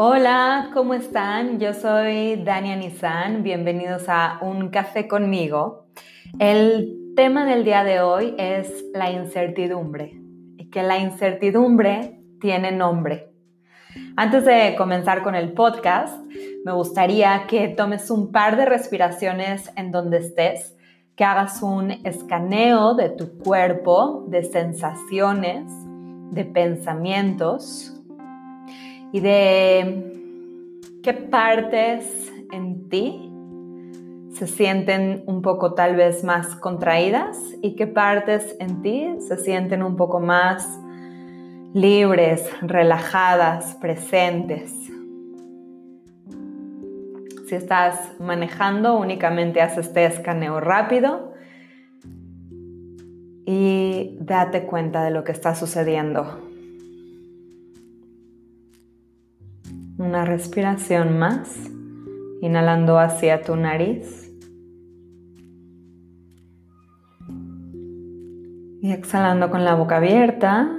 Hola, ¿cómo están? Yo soy Dania Nizan. Bienvenidos a Un Café conmigo. El tema del día de hoy es la incertidumbre y que la incertidumbre tiene nombre. Antes de comenzar con el podcast, me gustaría que tomes un par de respiraciones en donde estés, que hagas un escaneo de tu cuerpo, de sensaciones, de pensamientos y de qué partes en ti se sienten un poco tal vez más contraídas y qué partes en ti se sienten un poco más libres, relajadas, presentes. Si estás manejando, únicamente haz este escaneo rápido y date cuenta de lo que está sucediendo. Una respiración más, inhalando hacia tu nariz. Y exhalando con la boca abierta.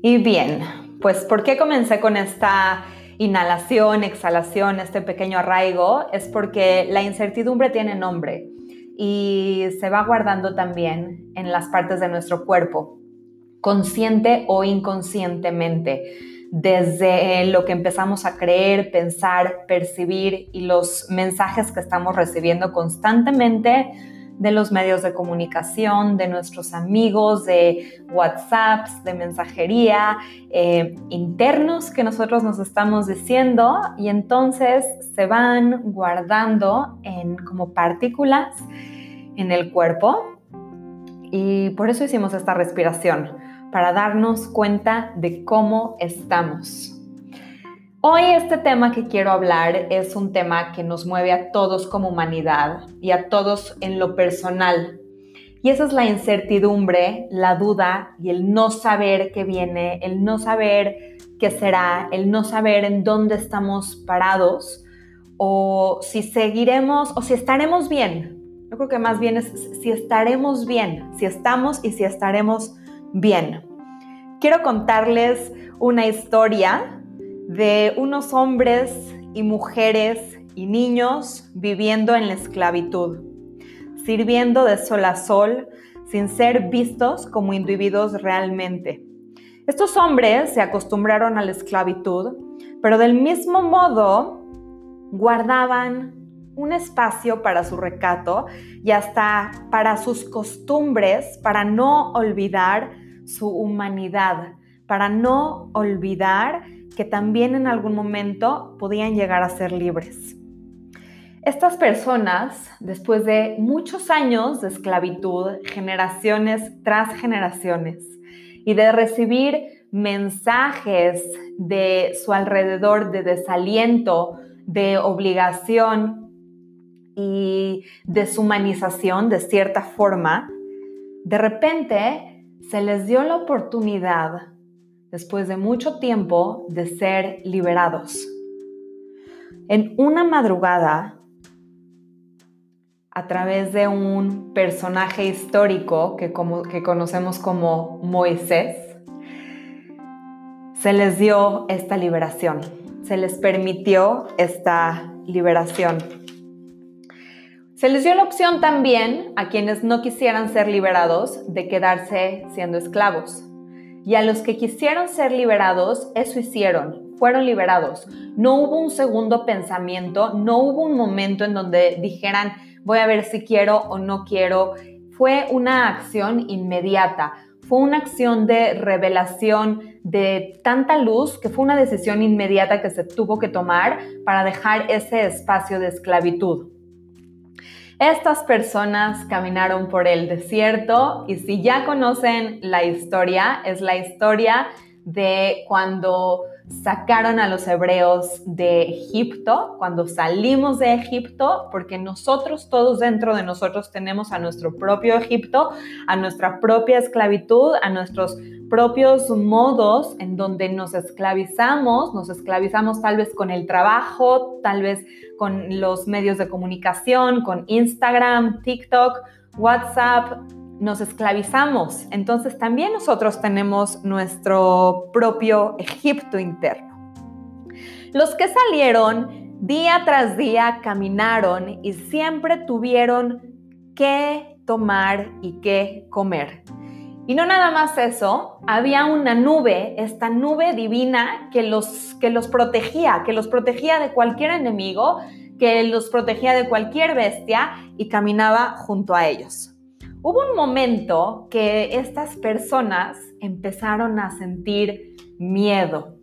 Y bien, pues ¿por qué comencé con esta inhalación, exhalación, este pequeño arraigo? Es porque la incertidumbre tiene nombre y se va guardando también en las partes de nuestro cuerpo consciente o inconscientemente, desde lo que empezamos a creer, pensar, percibir y los mensajes que estamos recibiendo constantemente de los medios de comunicación, de nuestros amigos, de WhatsApps, de mensajería, eh, internos que nosotros nos estamos diciendo y entonces se van guardando en como partículas en el cuerpo. Y por eso hicimos esta respiración para darnos cuenta de cómo estamos. Hoy este tema que quiero hablar es un tema que nos mueve a todos como humanidad y a todos en lo personal. Y esa es la incertidumbre, la duda y el no saber qué viene, el no saber qué será, el no saber en dónde estamos parados o si seguiremos o si estaremos bien. Yo creo que más bien es si estaremos bien, si estamos y si estaremos bien. Quiero contarles una historia de unos hombres y mujeres y niños viviendo en la esclavitud, sirviendo de sol a sol sin ser vistos como individuos realmente. Estos hombres se acostumbraron a la esclavitud, pero del mismo modo guardaban un espacio para su recato y hasta para sus costumbres, para no olvidar su humanidad, para no olvidar que también en algún momento podían llegar a ser libres. Estas personas, después de muchos años de esclavitud, generaciones tras generaciones, y de recibir mensajes de su alrededor de desaliento, de obligación, y deshumanización de cierta forma, de repente se les dio la oportunidad, después de mucho tiempo, de ser liberados. En una madrugada, a través de un personaje histórico que, como, que conocemos como Moisés, se les dio esta liberación, se les permitió esta liberación. Se les dio la opción también a quienes no quisieran ser liberados de quedarse siendo esclavos. Y a los que quisieron ser liberados, eso hicieron, fueron liberados. No hubo un segundo pensamiento, no hubo un momento en donde dijeran, voy a ver si quiero o no quiero. Fue una acción inmediata, fue una acción de revelación de tanta luz que fue una decisión inmediata que se tuvo que tomar para dejar ese espacio de esclavitud. Estas personas caminaron por el desierto y si ya conocen la historia, es la historia de cuando sacaron a los hebreos de Egipto, cuando salimos de Egipto, porque nosotros todos dentro de nosotros tenemos a nuestro propio Egipto, a nuestra propia esclavitud, a nuestros propios modos en donde nos esclavizamos, nos esclavizamos tal vez con el trabajo, tal vez con los medios de comunicación, con Instagram, TikTok, WhatsApp, nos esclavizamos. Entonces también nosotros tenemos nuestro propio Egipto interno. Los que salieron día tras día caminaron y siempre tuvieron que tomar y qué comer. Y no nada más eso, había una nube, esta nube divina que los, que los protegía, que los protegía de cualquier enemigo, que los protegía de cualquier bestia y caminaba junto a ellos. Hubo un momento que estas personas empezaron a sentir miedo,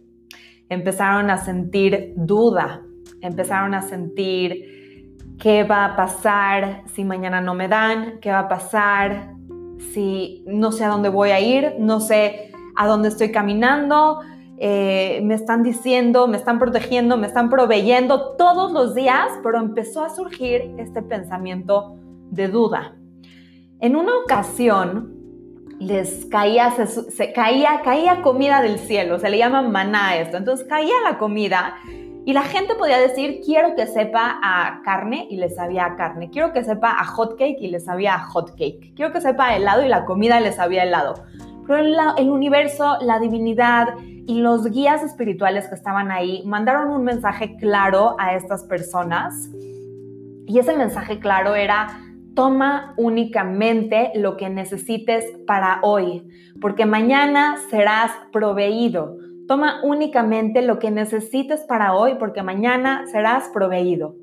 empezaron a sentir duda, empezaron a sentir qué va a pasar si mañana no me dan, qué va a pasar si no sé a dónde voy a ir, no sé a dónde estoy caminando, eh, me están diciendo, me están protegiendo, me están proveyendo todos los días, pero empezó a surgir este pensamiento de duda. En una ocasión les caía, se, caía, caía comida del cielo, se le llama maná esto, entonces caía la comida y la gente podía decir, quiero que sepa a carne y le sabía a carne. Quiero que sepa a hot cake y le sabía a hot cake. Quiero que sepa a helado y la comida le sabía helado. Pero el universo, la divinidad y los guías espirituales que estaban ahí mandaron un mensaje claro a estas personas. Y ese mensaje claro era, toma únicamente lo que necesites para hoy, porque mañana serás proveído. Toma únicamente lo que necesites para hoy porque mañana serás proveído.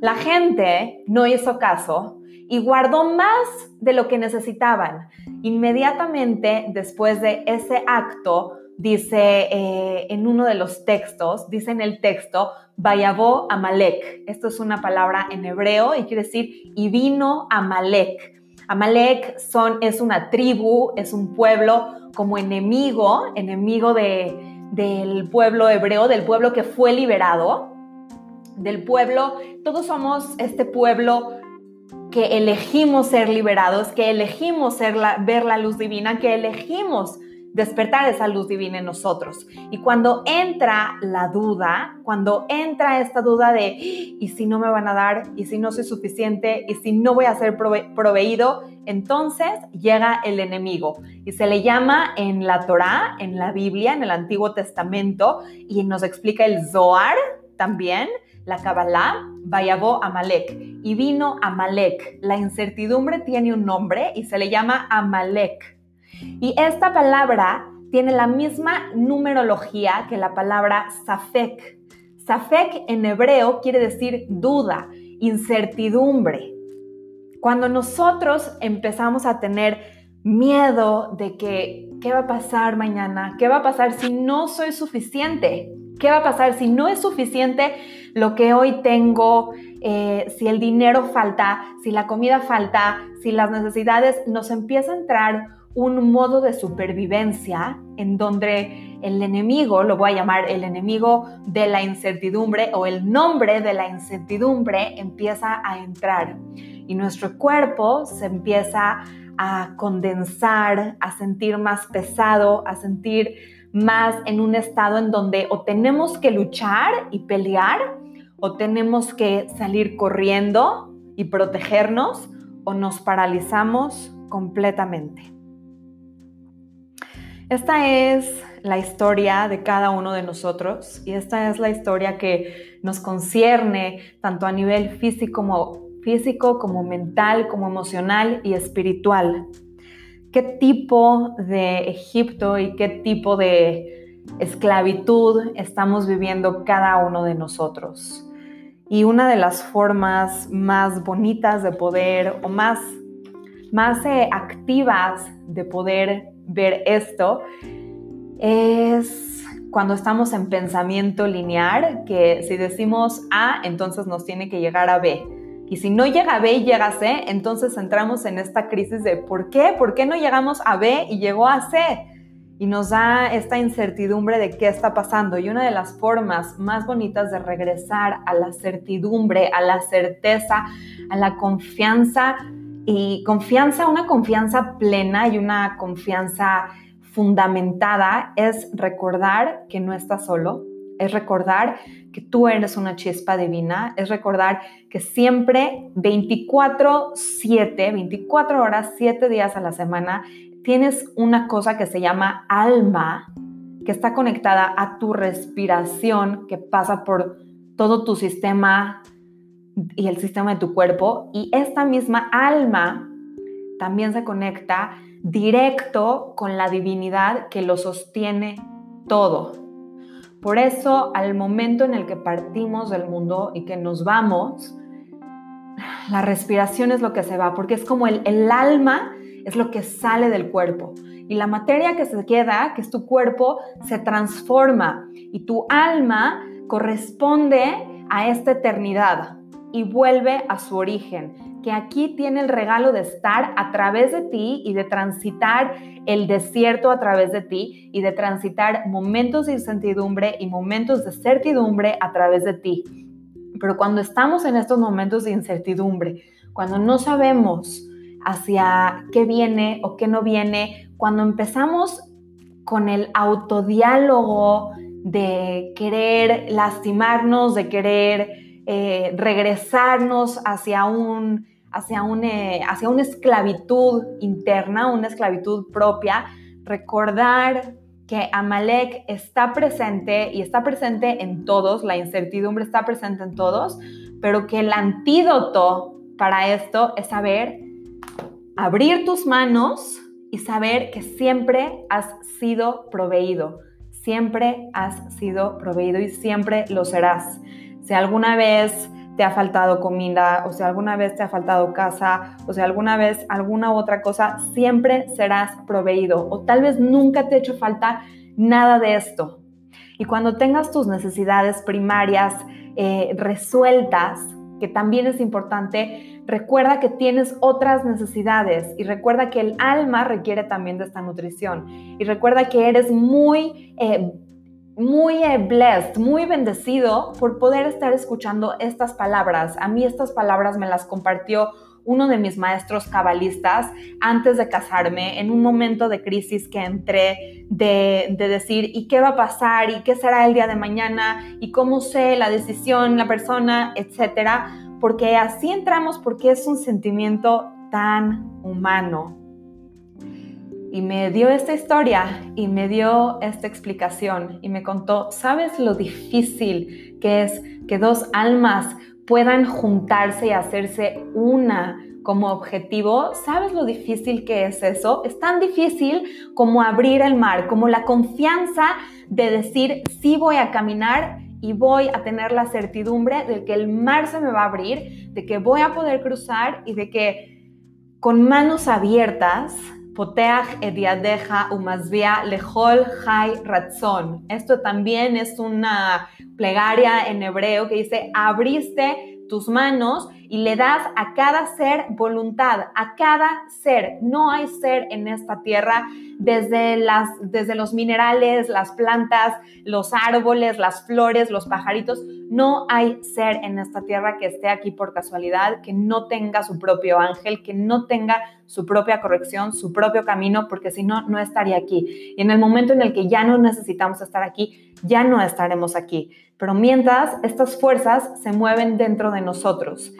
La gente no hizo caso y guardó más de lo que necesitaban. Inmediatamente después de ese acto, dice eh, en uno de los textos, dice en el texto, Vayabó Amalek. Esto es una palabra en hebreo y quiere decir, y vino Amalek. Amalek son, es una tribu, es un pueblo como enemigo, enemigo de, del pueblo hebreo, del pueblo que fue liberado, del pueblo, todos somos este pueblo que elegimos ser liberados, que elegimos ser ver la luz divina, que elegimos despertar esa luz divina en nosotros. Y cuando entra la duda, cuando entra esta duda de, ¿y si no me van a dar? ¿Y si no soy suficiente? ¿Y si no voy a ser proveído? Entonces llega el enemigo y se le llama en la Torá, en la Biblia, en el Antiguo Testamento, y nos explica el Zohar también, la Kabbalah, Vayabó Amalek. Y vino Amalek. La incertidumbre tiene un nombre y se le llama Amalek. Y esta palabra tiene la misma numerología que la palabra Safek. Safek en hebreo quiere decir duda, incertidumbre. Cuando nosotros empezamos a tener miedo de que, ¿qué va a pasar mañana? ¿Qué va a pasar si no soy suficiente? ¿Qué va a pasar si no es suficiente lo que hoy tengo? Eh, si el dinero falta, si la comida falta, si las necesidades, nos empieza a entrar un modo de supervivencia en donde el enemigo, lo voy a llamar el enemigo de la incertidumbre o el nombre de la incertidumbre empieza a entrar y nuestro cuerpo se empieza a condensar, a sentir más pesado, a sentir más en un estado en donde o tenemos que luchar y pelear o tenemos que salir corriendo y protegernos o nos paralizamos completamente. Esta es la historia de cada uno de nosotros y esta es la historia que nos concierne tanto a nivel físico como, físico como mental, como emocional y espiritual. ¿Qué tipo de Egipto y qué tipo de esclavitud estamos viviendo cada uno de nosotros? Y una de las formas más bonitas de poder o más, más eh, activas de poder ver esto es cuando estamos en pensamiento lineal, que si decimos A, entonces nos tiene que llegar a B. Y si no llega a B y llega a C, entonces entramos en esta crisis de ¿por qué? ¿Por qué no llegamos a B y llegó a C? Y nos da esta incertidumbre de qué está pasando. Y una de las formas más bonitas de regresar a la certidumbre, a la certeza, a la confianza y confianza, una confianza plena y una confianza fundamentada es recordar que no estás solo, es recordar que tú eres una chispa divina, es recordar que siempre 24/7, 24 horas, 7 días a la semana, tienes una cosa que se llama alma, que está conectada a tu respiración, que pasa por todo tu sistema y el sistema de tu cuerpo. Y esta misma alma también se conecta directo con la divinidad que lo sostiene todo. Por eso, al momento en el que partimos del mundo y que nos vamos, la respiración es lo que se va, porque es como el, el alma es lo que sale del cuerpo. Y la materia que se queda, que es tu cuerpo, se transforma y tu alma corresponde a esta eternidad y vuelve a su origen, que aquí tiene el regalo de estar a través de ti y de transitar el desierto a través de ti y de transitar momentos de incertidumbre y momentos de certidumbre a través de ti. Pero cuando estamos en estos momentos de incertidumbre, cuando no sabemos hacia qué viene o qué no viene, cuando empezamos con el autodiálogo de querer lastimarnos, de querer eh, regresarnos hacia un hacia, eh, hacia una esclavitud interna, una esclavitud propia, recordar que Amalek está presente y está presente en todos, la incertidumbre está presente en todos, pero que el antídoto para esto es saber abrir tus manos y saber que siempre has sido proveído, siempre has sido proveído y siempre lo serás. Si alguna vez te ha faltado comida, o si alguna vez te ha faltado casa, o si alguna vez alguna otra cosa, siempre serás proveído. O tal vez nunca te ha hecho falta nada de esto. Y cuando tengas tus necesidades primarias eh, resueltas, que también es importante, recuerda que tienes otras necesidades y recuerda que el alma requiere también de esta nutrición. Y recuerda que eres muy eh, muy blessed, muy bendecido por poder estar escuchando estas palabras. A mí estas palabras me las compartió uno de mis maestros cabalistas antes de casarme, en un momento de crisis que entré de, de, decir, ¿y qué va a pasar? ¿Y qué será el día de mañana? ¿Y cómo sé la decisión, la persona, etcétera? Porque así entramos porque es un sentimiento tan humano, y me dio esta historia y me dio esta explicación y me contó, ¿sabes lo difícil que es que dos almas puedan juntarse y hacerse una como objetivo? ¿Sabes lo difícil que es eso? Es tan difícil como abrir el mar, como la confianza de decir, sí voy a caminar y voy a tener la certidumbre de que el mar se me va a abrir, de que voy a poder cruzar y de que con manos abiertas Poteach ediadeja umasvia lejol jai ratzon. Esto también es una plegaria en hebreo que dice, abriste tus manos y le das a cada ser voluntad, a cada ser. No hay ser en esta tierra desde, las, desde los minerales, las plantas, los árboles, las flores, los pajaritos. No hay ser en esta tierra que esté aquí por casualidad, que no tenga su propio ángel, que no tenga su propia corrección, su propio camino, porque si no, no estaría aquí. Y en el momento en el que ya no necesitamos estar aquí, ya no estaremos aquí. Pero mientras, estas fuerzas se mueven dentro de nosotros.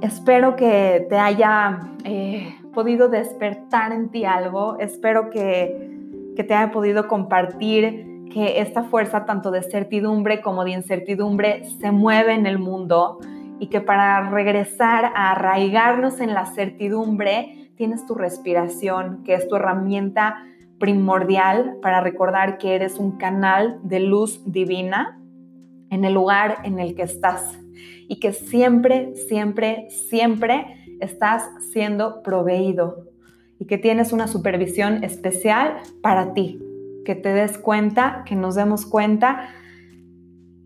Espero que te haya eh, podido despertar en ti algo. Espero que, que te haya podido compartir que esta fuerza tanto de certidumbre como de incertidumbre se mueve en el mundo y que para regresar a arraigarnos en la certidumbre tienes tu respiración, que es tu herramienta primordial para recordar que eres un canal de luz divina en el lugar en el que estás y que siempre, siempre, siempre estás siendo proveído y que tienes una supervisión especial para ti, que te des cuenta, que nos demos cuenta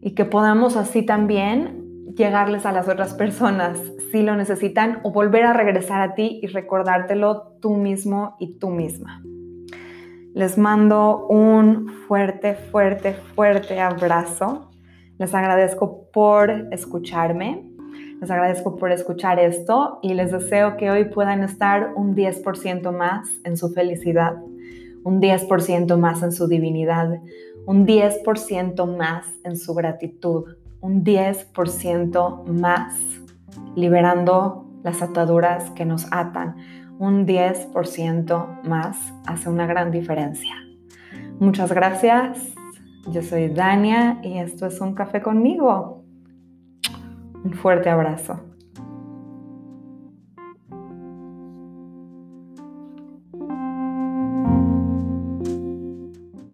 y que podamos así también llegarles a las otras personas si lo necesitan o volver a regresar a ti y recordártelo tú mismo y tú misma. Les mando un fuerte, fuerte, fuerte abrazo. Les agradezco por escucharme, les agradezco por escuchar esto y les deseo que hoy puedan estar un 10% más en su felicidad, un 10% más en su divinidad, un 10% más en su gratitud, un 10% más, liberando las ataduras que nos atan. Un 10% más hace una gran diferencia. Muchas gracias. Yo soy Dania y esto es un café conmigo. Un fuerte abrazo.